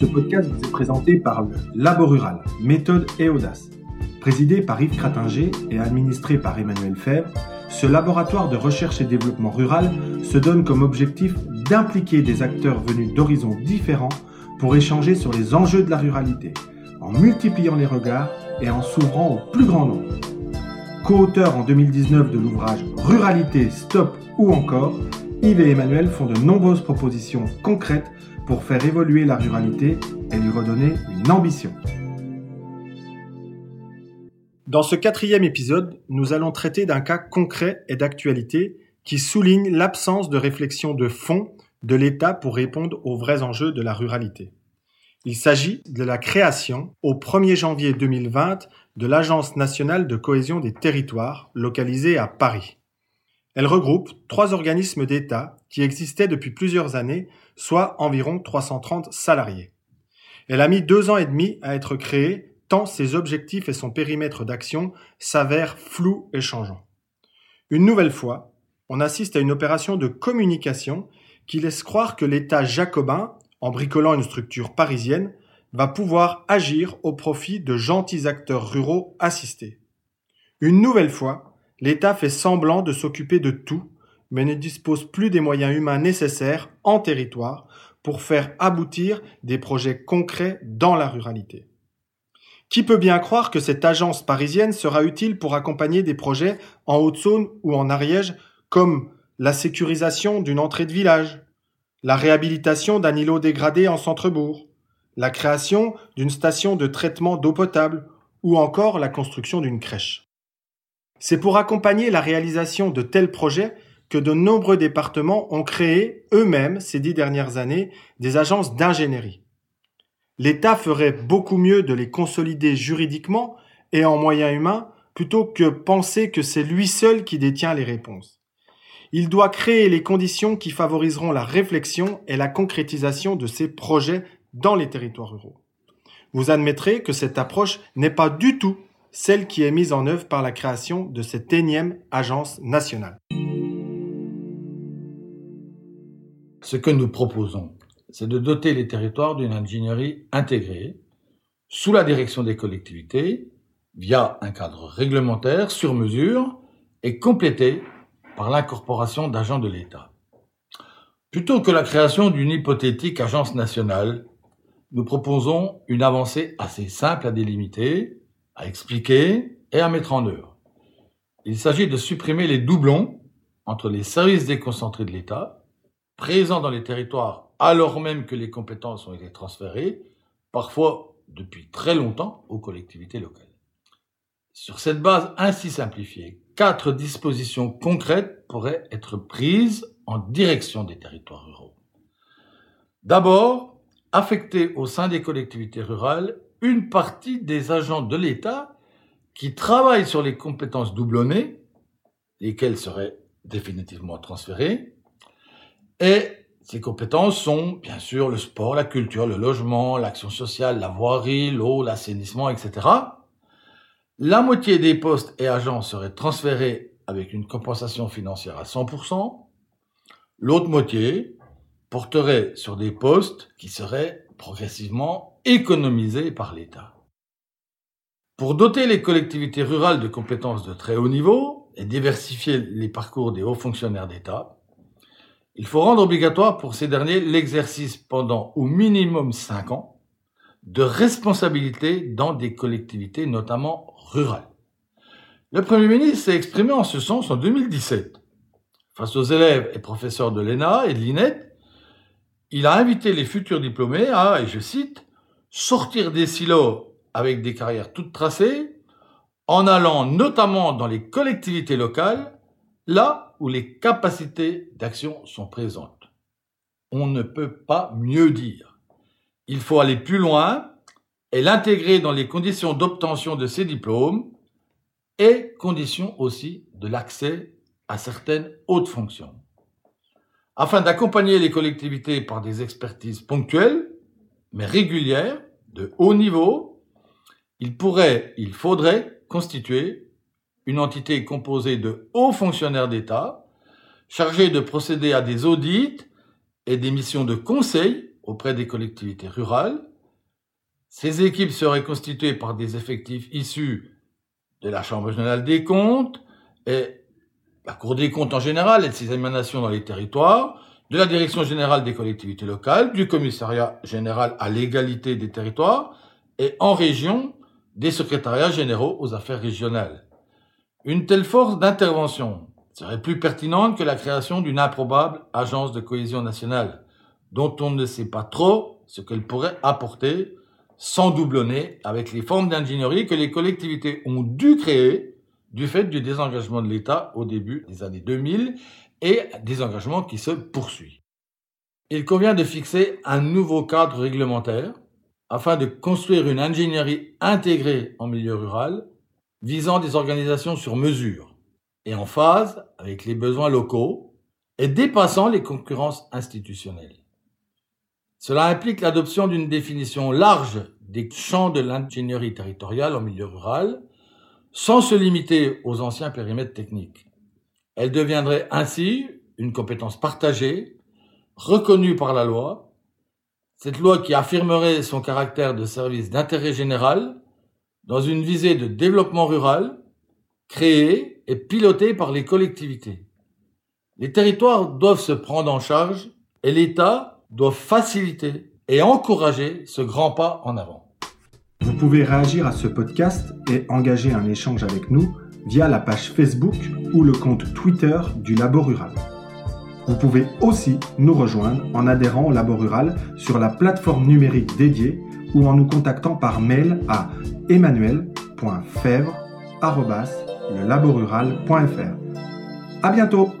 Ce podcast vous est présenté par le Labo Rural, méthode et audace. Présidé par Yves Cratinger et administré par Emmanuel Fèvre, ce laboratoire de recherche et développement rural se donne comme objectif d'impliquer des acteurs venus d'horizons différents pour échanger sur les enjeux de la ruralité, en multipliant les regards et en s'ouvrant au plus grand nombre. Co-auteurs en 2019 de l'ouvrage Ruralité, Stop ou encore, Yves et Emmanuel font de nombreuses propositions concrètes pour faire évoluer la ruralité et lui redonner une ambition. Dans ce quatrième épisode, nous allons traiter d'un cas concret et d'actualité qui souligne l'absence de réflexion de fond de l'État pour répondre aux vrais enjeux de la ruralité. Il s'agit de la création, au 1er janvier 2020, de l'Agence nationale de cohésion des territoires, localisée à Paris. Elle regroupe trois organismes d'État qui existaient depuis plusieurs années, soit environ 330 salariés. Elle a mis deux ans et demi à être créée, tant ses objectifs et son périmètre d'action s'avèrent flous et changeants. Une nouvelle fois, on assiste à une opération de communication qui laisse croire que l'État jacobin, en bricolant une structure parisienne, va pouvoir agir au profit de gentils acteurs ruraux assistés. Une nouvelle fois, l'État fait semblant de s'occuper de tout, mais ne dispose plus des moyens humains nécessaires en territoire pour faire aboutir des projets concrets dans la ruralité. Qui peut bien croire que cette agence parisienne sera utile pour accompagner des projets en Haute-Saône ou en Ariège comme la sécurisation d'une entrée de village, la réhabilitation d'un îlot dégradé en centre-bourg, la création d'une station de traitement d'eau potable ou encore la construction d'une crèche. C'est pour accompagner la réalisation de tels projets que de nombreux départements ont créé eux-mêmes ces dix dernières années des agences d'ingénierie. L'État ferait beaucoup mieux de les consolider juridiquement et en moyens humains plutôt que penser que c'est lui seul qui détient les réponses. Il doit créer les conditions qui favoriseront la réflexion et la concrétisation de ces projets dans les territoires ruraux. Vous admettrez que cette approche n'est pas du tout celle qui est mise en œuvre par la création de cette énième agence nationale. Ce que nous proposons, c'est de doter les territoires d'une ingénierie intégrée, sous la direction des collectivités, via un cadre réglementaire sur mesure et complété par l'incorporation d'agents de l'État. Plutôt que la création d'une hypothétique agence nationale, nous proposons une avancée assez simple à délimiter, à expliquer et à mettre en œuvre. Il s'agit de supprimer les doublons entre les services déconcentrés de l'État, présents dans les territoires alors même que les compétences ont été transférées, parfois depuis très longtemps, aux collectivités locales. Sur cette base ainsi simplifiée, quatre dispositions concrètes pourraient être prises en direction des territoires ruraux. D'abord, affecter au sein des collectivités rurales une partie des agents de l'État qui travaillent sur les compétences doublonnées, lesquelles seraient définitivement transférées, et ces compétences sont bien sûr le sport, la culture, le logement, l'action sociale, la voirie, l'eau, l'assainissement, etc. La moitié des postes et agents seraient transférés avec une compensation financière à 100%. L'autre moitié porterait sur des postes qui seraient progressivement économisés par l'État. Pour doter les collectivités rurales de compétences de très haut niveau et diversifier les parcours des hauts fonctionnaires d'État, il faut rendre obligatoire pour ces derniers l'exercice pendant au minimum cinq ans de responsabilité dans des collectivités, notamment rurales. Le Premier ministre s'est exprimé en ce sens en 2017. Face aux élèves et professeurs de l'ENA et de l'INET, il a invité les futurs diplômés à, et je cite, sortir des silos avec des carrières toutes tracées, en allant notamment dans les collectivités locales, là où les capacités d'action sont présentes. On ne peut pas mieux dire. Il faut aller plus loin et l'intégrer dans les conditions d'obtention de ces diplômes et conditions aussi de l'accès à certaines hautes fonctions. Afin d'accompagner les collectivités par des expertises ponctuelles, mais régulière, de haut niveau, il pourrait, il faudrait constituer une entité composée de hauts fonctionnaires d'État, chargés de procéder à des audits et des missions de conseil auprès des collectivités rurales, Ces équipes seraient constituées par des effectifs issus de la Chambre régionale des comptes et la Cour des comptes en général et de ses émanations dans les territoires, de la Direction générale des collectivités locales, du Commissariat général à l'égalité des territoires et en région des secrétariats généraux aux affaires régionales. Une telle force d'intervention serait plus pertinente que la création d'une improbable agence de cohésion nationale, dont on ne sait pas trop ce qu'elle pourrait apporter, sans doublonner avec les formes d'ingénierie que les collectivités ont dû créer du fait du désengagement de l'État au début des années 2000 et des engagements qui se poursuivent. Il convient de fixer un nouveau cadre réglementaire afin de construire une ingénierie intégrée en milieu rural visant des organisations sur mesure et en phase avec les besoins locaux et dépassant les concurrences institutionnelles. Cela implique l'adoption d'une définition large des champs de l'ingénierie territoriale en milieu rural, sans se limiter aux anciens périmètres techniques. Elle deviendrait ainsi une compétence partagée, reconnue par la loi, cette loi qui affirmerait son caractère de service d'intérêt général dans une visée de développement rural, créée et pilotée par les collectivités. Les territoires doivent se prendre en charge et l'État doit faciliter et encourager ce grand pas en avant. Vous pouvez réagir à ce podcast et engager un échange avec nous via la page Facebook ou le compte Twitter du Labo Rural. Vous pouvez aussi nous rejoindre en adhérant au Labo Rural sur la plateforme numérique dédiée ou en nous contactant par mail à emmanuel.fèvre.lelaborural.fr. À bientôt!